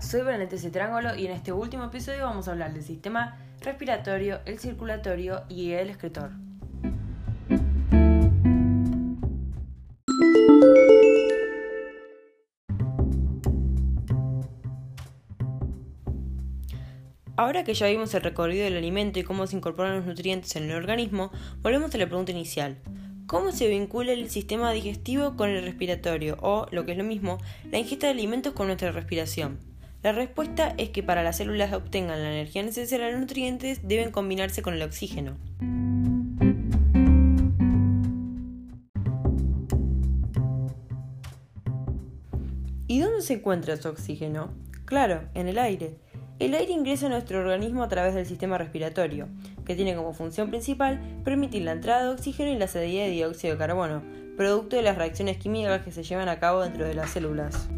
Soy Vanette Triángulo y en este último episodio vamos a hablar del sistema respiratorio, el circulatorio y el excretor. Ahora que ya vimos el recorrido del alimento y cómo se incorporan los nutrientes en el organismo, volvemos a la pregunta inicial. ¿Cómo se vincula el sistema digestivo con el respiratorio o, lo que es lo mismo, la ingesta de alimentos con nuestra respiración? La respuesta es que para las células obtengan la energía necesaria los nutrientes deben combinarse con el oxígeno. ¿Y dónde se encuentra ese oxígeno? Claro, en el aire. El aire ingresa a nuestro organismo a través del sistema respiratorio, que tiene como función principal permitir la entrada de oxígeno y la salida de dióxido de carbono, producto de las reacciones químicas que se llevan a cabo dentro de las células.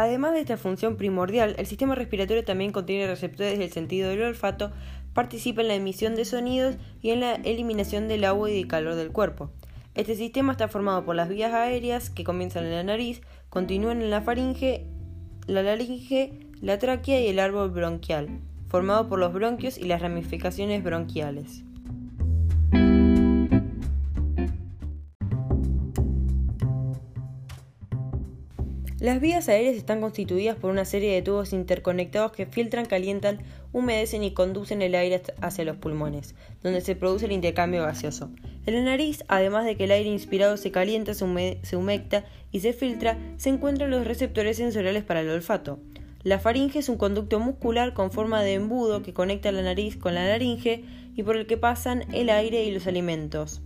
Además de esta función primordial, el sistema respiratorio también contiene receptores del sentido del olfato, participa en la emisión de sonidos y en la eliminación del agua y del calor del cuerpo. Este sistema está formado por las vías aéreas que comienzan en la nariz, continúan en la faringe, la laringe, la tráquea y el árbol bronquial, formado por los bronquios y las ramificaciones bronquiales. Las vías aéreas están constituidas por una serie de tubos interconectados que filtran, calientan, humedecen y conducen el aire hacia los pulmones, donde se produce el intercambio gaseoso. En la nariz, además de que el aire inspirado se calienta, se, humecta y se filtra, se encuentran los receptores sensoriales para el olfato. La faringe es un conducto muscular con forma de embudo que conecta la nariz con la laringe y por el que pasan el aire y los alimentos.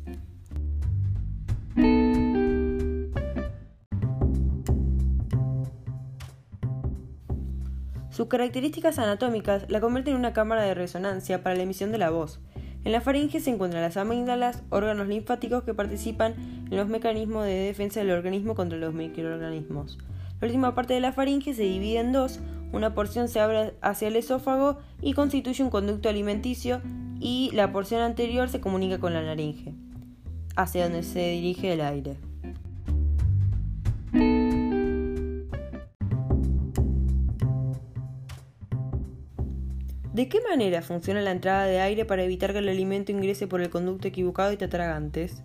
Sus características anatómicas la convierten en una cámara de resonancia para la emisión de la voz. En la faringe se encuentran las amígdalas, órganos linfáticos que participan en los mecanismos de defensa del organismo contra los microorganismos. La última parte de la faringe se divide en dos, una porción se abre hacia el esófago y constituye un conducto alimenticio y la porción anterior se comunica con la laringe, hacia donde se dirige el aire. ¿De qué manera funciona la entrada de aire para evitar que el alimento ingrese por el conducto equivocado y te atragantes?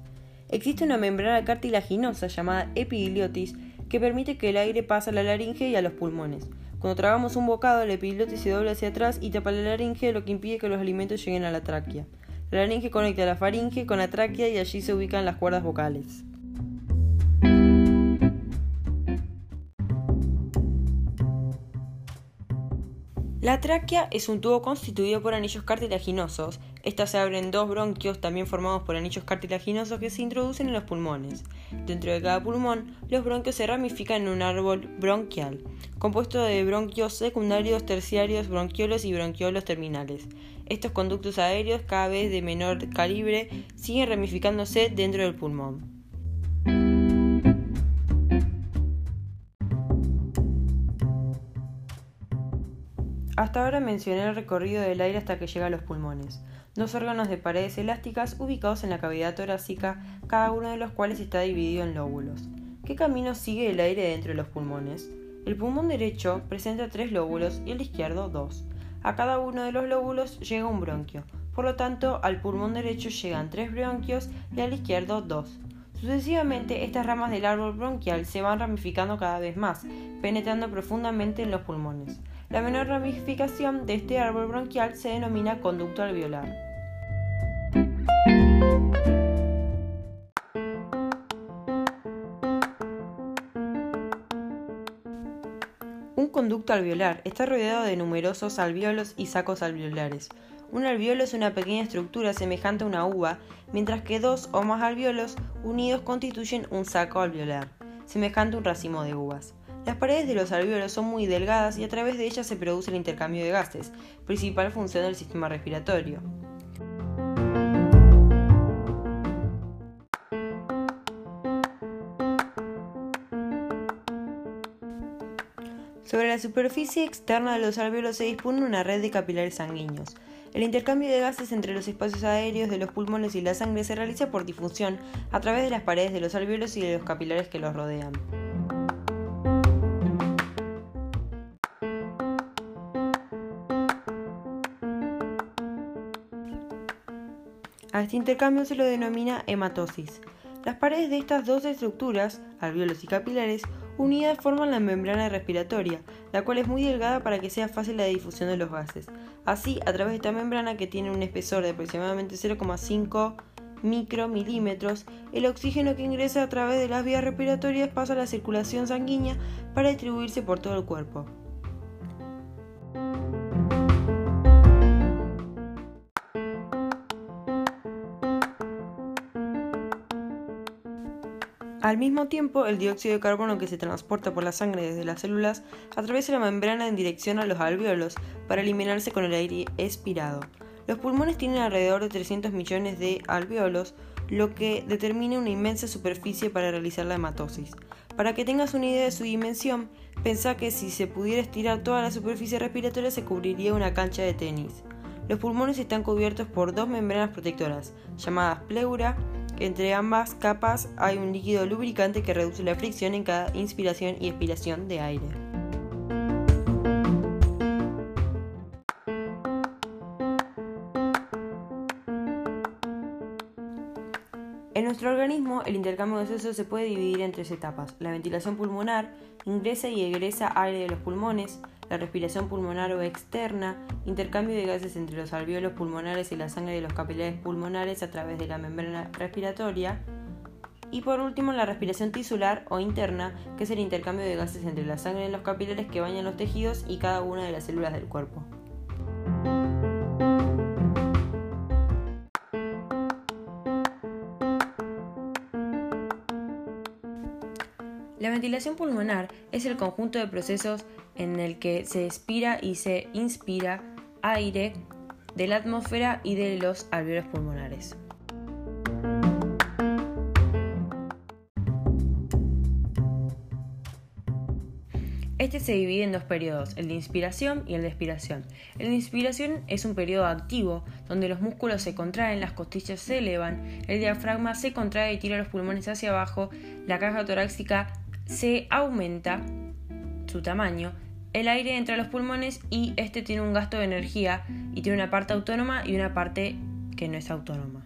Existe una membrana cartilaginosa llamada epidiliotis que permite que el aire pase a la laringe y a los pulmones. Cuando tragamos un bocado, la epidiliotis se dobla hacia atrás y tapa la laringe, lo que impide que los alimentos lleguen a la tráquea. La laringe conecta la faringe con la tráquea y allí se ubican las cuerdas vocales. La tráquea es un tubo constituido por anillos cartilaginosos. Estas se abren dos bronquios también formados por anillos cartilaginosos que se introducen en los pulmones. Dentro de cada pulmón, los bronquios se ramifican en un árbol bronquial, compuesto de bronquios secundarios, terciarios, bronquiolos y bronquiolos terminales. Estos conductos aéreos, cada vez de menor calibre, siguen ramificándose dentro del pulmón. Hasta ahora mencioné el recorrido del aire hasta que llega a los pulmones, dos órganos de paredes elásticas ubicados en la cavidad torácica, cada uno de los cuales está dividido en lóbulos. ¿Qué camino sigue el aire dentro de los pulmones? El pulmón derecho presenta tres lóbulos y el izquierdo dos. A cada uno de los lóbulos llega un bronquio, por lo tanto al pulmón derecho llegan tres bronquios y al izquierdo dos. Sucesivamente, estas ramas del árbol bronquial se van ramificando cada vez más, penetrando profundamente en los pulmones. La menor ramificación de este árbol bronquial se denomina conducto alveolar. Un conducto alveolar está rodeado de numerosos alveolos y sacos alveolares. Un alveolo es una pequeña estructura semejante a una uva, mientras que dos o más alveolos unidos constituyen un saco alveolar, semejante a un racimo de uvas. Las paredes de los alvéolos son muy delgadas y a través de ellas se produce el intercambio de gases, principal función del sistema respiratorio. Sobre la superficie externa de los alvéolos se dispone una red de capilares sanguíneos. El intercambio de gases entre los espacios aéreos de los pulmones y la sangre se realiza por difusión a través de las paredes de los alvéolos y de los capilares que los rodean. A este intercambio se lo denomina hematosis. Las paredes de estas dos estructuras, alvéolos y capilares, unidas forman la membrana respiratoria, la cual es muy delgada para que sea fácil la difusión de los gases. Así, a través de esta membrana, que tiene un espesor de aproximadamente 0,5 micromilímetros, el oxígeno que ingresa a través de las vías respiratorias pasa a la circulación sanguínea para distribuirse por todo el cuerpo. Al mismo tiempo, el dióxido de carbono que se transporta por la sangre desde las células atraviesa la membrana en dirección a los alvéolos para eliminarse con el aire expirado. Los pulmones tienen alrededor de 300 millones de alvéolos, lo que determina una inmensa superficie para realizar la hematosis. Para que tengas una idea de su dimensión, pensá que si se pudiera estirar toda la superficie respiratoria se cubriría una cancha de tenis. Los pulmones están cubiertos por dos membranas protectoras, llamadas pleura entre ambas capas hay un líquido lubricante que reduce la fricción en cada inspiración y expiración de aire. En nuestro organismo, el intercambio gaseoso se puede dividir en tres etapas. La ventilación pulmonar ingresa y egresa aire de los pulmones, la respiración pulmonar o externa, intercambio de gases entre los alvéolos pulmonares y la sangre de los capilares pulmonares a través de la membrana respiratoria, y por último la respiración tisular o interna, que es el intercambio de gases entre la sangre de los capilares que bañan los tejidos y cada una de las células del cuerpo. Ventilación pulmonar es el conjunto de procesos en el que se expira y se inspira aire de la atmósfera y de los alvéolos pulmonares. Este se divide en dos periodos, el de inspiración y el de expiración. El de inspiración es un periodo activo, donde los músculos se contraen, las costillas se elevan, el diafragma se contrae y tira los pulmones hacia abajo, la caja torácica se aumenta su tamaño, el aire entra a los pulmones y este tiene un gasto de energía y tiene una parte autónoma y una parte que no es autónoma.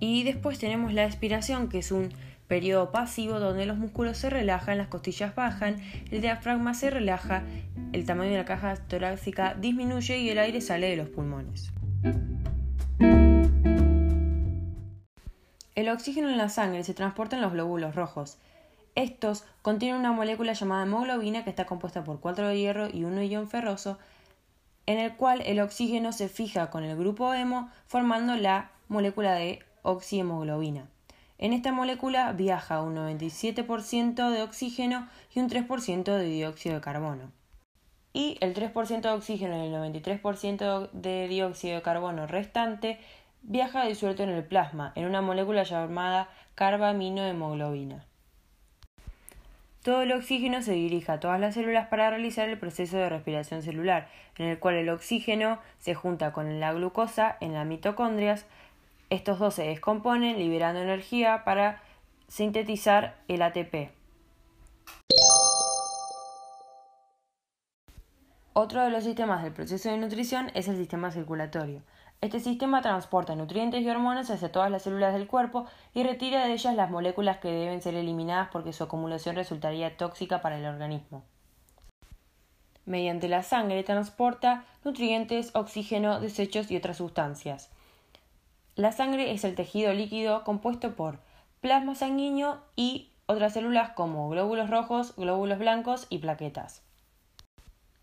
Y después tenemos la expiración, que es un periodo pasivo donde los músculos se relajan, las costillas bajan, el diafragma se relaja, el tamaño de la caja torácica disminuye y el aire sale de los pulmones. El oxígeno en la sangre se transporta en los glóbulos rojos. Estos contienen una molécula llamada hemoglobina que está compuesta por 4 de hierro y 1 ion ferroso, en el cual el oxígeno se fija con el grupo hemo formando la molécula de oxihemoglobina. En esta molécula viaja un 97% de oxígeno y un 3% de dióxido de carbono y el 3% de oxígeno y el 93% de dióxido de carbono restante viaja disuelto en el plasma, en una molécula llamada carbaminohemoglobina. Todo el oxígeno se dirige a todas las células para realizar el proceso de respiración celular, en el cual el oxígeno se junta con la glucosa en las mitocondrias. Estos dos se descomponen, liberando energía para sintetizar el ATP. Otro de los sistemas del proceso de nutrición es el sistema circulatorio. Este sistema transporta nutrientes y hormonas hacia todas las células del cuerpo y retira de ellas las moléculas que deben ser eliminadas porque su acumulación resultaría tóxica para el organismo. Mediante la sangre transporta nutrientes, oxígeno, desechos y otras sustancias. La sangre es el tejido líquido compuesto por plasma sanguíneo y otras células como glóbulos rojos, glóbulos blancos y plaquetas.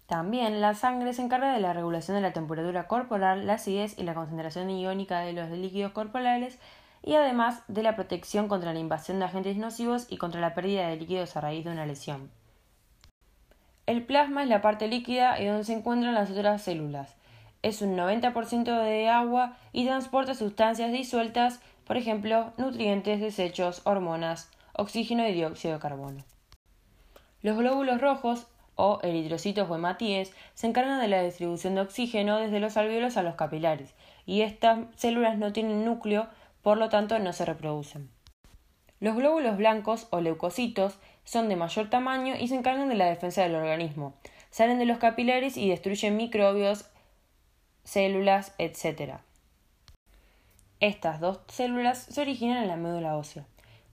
También la sangre se encarga de la regulación de la temperatura corporal, la acidez y la concentración iónica de los líquidos corporales y además de la protección contra la invasión de agentes nocivos y contra la pérdida de líquidos a raíz de una lesión. El plasma es la parte líquida y donde se encuentran las otras células. Es un 90% de agua y transporta sustancias disueltas, por ejemplo, nutrientes, desechos, hormonas oxígeno y dióxido de carbono. Los glóbulos rojos o eritrocitos o hematíes se encargan de la distribución de oxígeno desde los alvéolos a los capilares y estas células no tienen núcleo, por lo tanto no se reproducen. Los glóbulos blancos o leucocitos son de mayor tamaño y se encargan de la defensa del organismo. Salen de los capilares y destruyen microbios, células, etc. Estas dos células se originan en la médula ósea.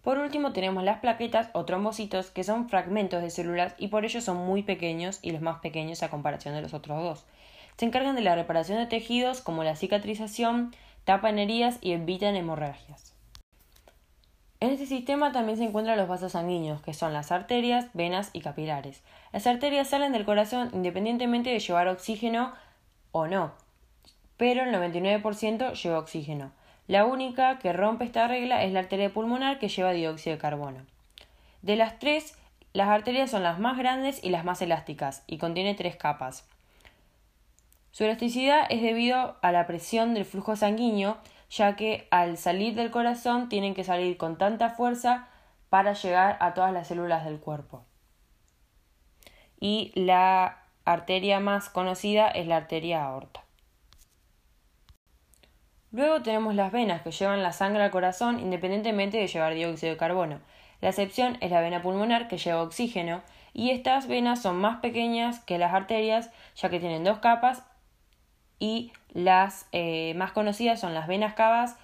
Por último tenemos las plaquetas o trombocitos que son fragmentos de células y por ello son muy pequeños y los más pequeños a comparación de los otros dos. Se encargan de la reparación de tejidos como la cicatrización, tapan heridas y evitan hemorragias. En este sistema también se encuentran los vasos sanguíneos, que son las arterias, venas y capilares. Las arterias salen del corazón independientemente de llevar oxígeno o no, pero el 99% lleva oxígeno. La única que rompe esta regla es la arteria pulmonar que lleva dióxido de carbono. De las tres, las arterias son las más grandes y las más elásticas y contiene tres capas. Su elasticidad es debido a la presión del flujo sanguíneo, ya que al salir del corazón tienen que salir con tanta fuerza para llegar a todas las células del cuerpo. Y la arteria más conocida es la arteria aorta. Luego tenemos las venas que llevan la sangre al corazón independientemente de llevar dióxido de carbono. La excepción es la vena pulmonar que lleva oxígeno y estas venas son más pequeñas que las arterias ya que tienen dos capas y las eh, más conocidas son las venas cavas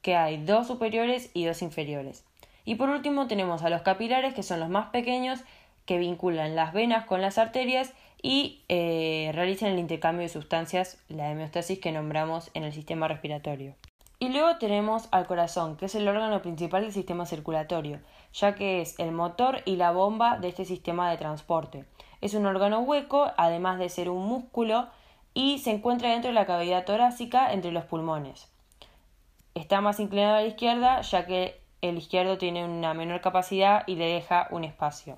que hay dos superiores y dos inferiores. Y por último tenemos a los capilares que son los más pequeños que vinculan las venas con las arterias y eh, realizan el intercambio de sustancias, la hemeostasis que nombramos en el sistema respiratorio. Y luego tenemos al corazón, que es el órgano principal del sistema circulatorio, ya que es el motor y la bomba de este sistema de transporte. Es un órgano hueco, además de ser un músculo, y se encuentra dentro de la cavidad torácica entre los pulmones. Está más inclinado a la izquierda, ya que el izquierdo tiene una menor capacidad y le deja un espacio.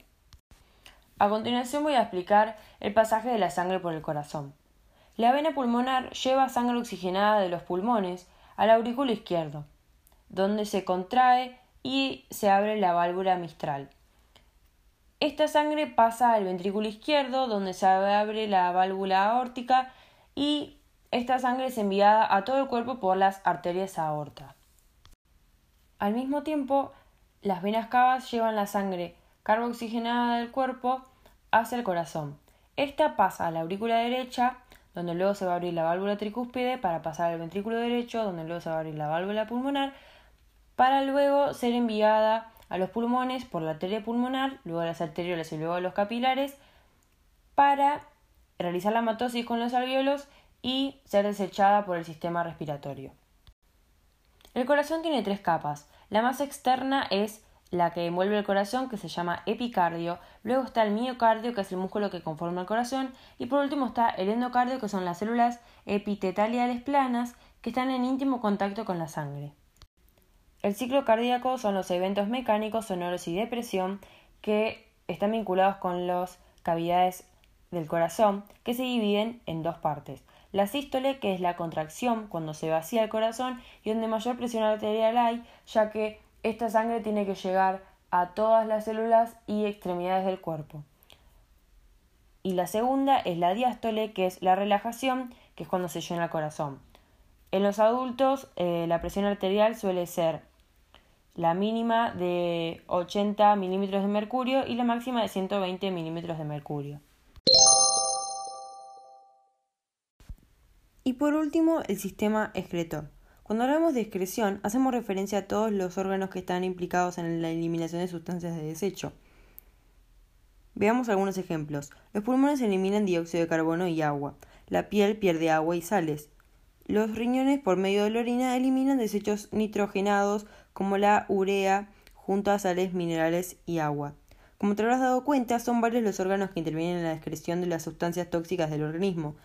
A continuación voy a explicar el pasaje de la sangre por el corazón. La vena pulmonar lleva sangre oxigenada de los pulmones al aurículo izquierdo, donde se contrae y se abre la válvula mistral. Esta sangre pasa al ventrículo izquierdo, donde se abre la válvula aórtica y esta sangre es enviada a todo el cuerpo por las arterias aorta. Al mismo tiempo, las venas cavas llevan la sangre carboxigenada del cuerpo hacia el corazón. Esta pasa a la aurícula derecha, donde luego se va a abrir la válvula tricúspide para pasar al ventrículo derecho, donde luego se va a abrir la válvula pulmonar, para luego ser enviada a los pulmones por la arteria pulmonar, luego a las arteriolas y luego a los capilares, para realizar la matosis con los alvéolos y ser desechada por el sistema respiratorio. El corazón tiene tres capas. La más externa es la que envuelve el corazón, que se llama epicardio, luego está el miocardio, que es el músculo que conforma el corazón, y por último está el endocardio, que son las células epitetaliales planas, que están en íntimo contacto con la sangre. El ciclo cardíaco son los eventos mecánicos, sonoros y de presión que están vinculados con las cavidades del corazón, que se dividen en dos partes. La sístole, que es la contracción cuando se vacía el corazón y donde mayor presión arterial hay, ya que esta sangre tiene que llegar a todas las células y extremidades del cuerpo. Y la segunda es la diástole, que es la relajación, que es cuando se llena el corazón. En los adultos eh, la presión arterial suele ser la mínima de 80 milímetros de mercurio y la máxima de 120 milímetros de mercurio. Y por último, el sistema excretor. Cuando hablamos de excreción, hacemos referencia a todos los órganos que están implicados en la eliminación de sustancias de desecho. Veamos algunos ejemplos. Los pulmones eliminan dióxido de carbono y agua. La piel pierde agua y sales. Los riñones, por medio de la orina, eliminan desechos nitrogenados como la urea, junto a sales minerales y agua. Como te habrás dado cuenta, son varios los órganos que intervienen en la excreción de las sustancias tóxicas del organismo.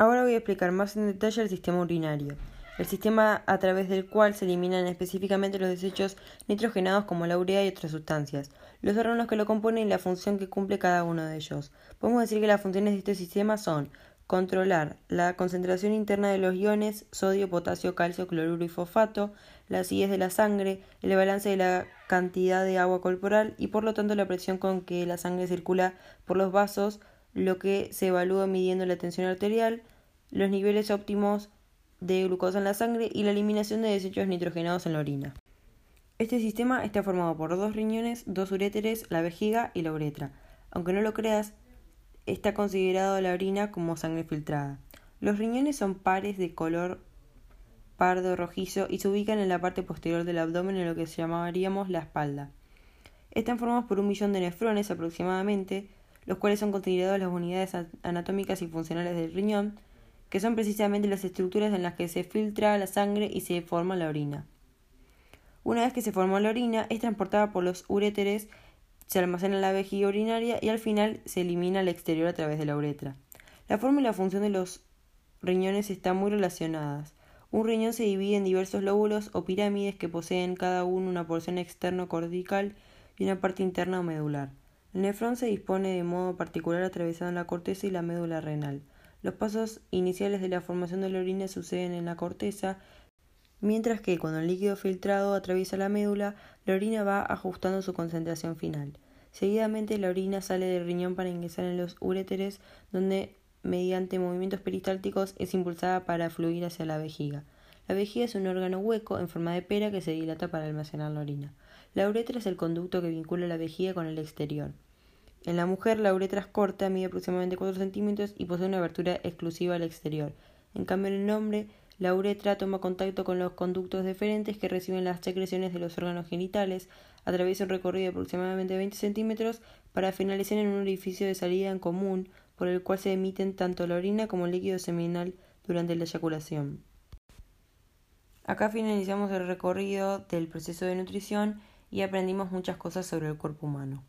Ahora voy a explicar más en detalle el sistema urinario, el sistema a través del cual se eliminan específicamente los desechos nitrogenados como la urea y otras sustancias, los órganos que lo componen y la función que cumple cada uno de ellos. Podemos decir que las funciones de este sistema son controlar la concentración interna de los iones sodio, potasio, calcio, cloruro y fosfato, la acidez de la sangre, el balance de la cantidad de agua corporal y por lo tanto la presión con que la sangre circula por los vasos, lo que se evalúa midiendo la tensión arterial, los niveles óptimos de glucosa en la sangre y la eliminación de desechos nitrogenados en la orina. Este sistema está formado por dos riñones, dos uréteres, la vejiga y la uretra. Aunque no lo creas, está considerado la orina como sangre filtrada. Los riñones son pares de color pardo rojizo y se ubican en la parte posterior del abdomen en lo que llamaríamos la espalda. Están formados por un millón de nefrones aproximadamente, los cuales son considerados las unidades anatómicas y funcionales del riñón, que son precisamente las estructuras en las que se filtra la sangre y se forma la orina. Una vez que se formó la orina, es transportada por los uréteres se almacena en la vejiga urinaria y al final se elimina al exterior a través de la uretra. La forma y la función de los riñones están muy relacionadas. Un riñón se divide en diversos lóbulos o pirámides que poseen cada uno una porción externo cortical y una parte interna o medular. El nefrón se dispone de modo particular atravesando la corteza y la médula renal. Los pasos iniciales de la formación de la orina suceden en la corteza, mientras que cuando el líquido filtrado atraviesa la médula, la orina va ajustando su concentración final. Seguidamente la orina sale del riñón para ingresar en los uréteres, donde mediante movimientos peristálticos es impulsada para fluir hacia la vejiga. La vejiga es un órgano hueco en forma de pera que se dilata para almacenar la orina. La uretra es el conducto que vincula la vejiga con el exterior. En la mujer la uretra es corta, mide aproximadamente 4 centímetros y posee una abertura exclusiva al exterior. En cambio en el hombre la uretra toma contacto con los conductos deferentes que reciben las secreciones de los órganos genitales, atraviesa un recorrido de aproximadamente 20 centímetros para finalizar en un orificio de salida en común por el cual se emiten tanto la orina como el líquido seminal durante la eyaculación. Acá finalizamos el recorrido del proceso de nutrición y aprendimos muchas cosas sobre el cuerpo humano.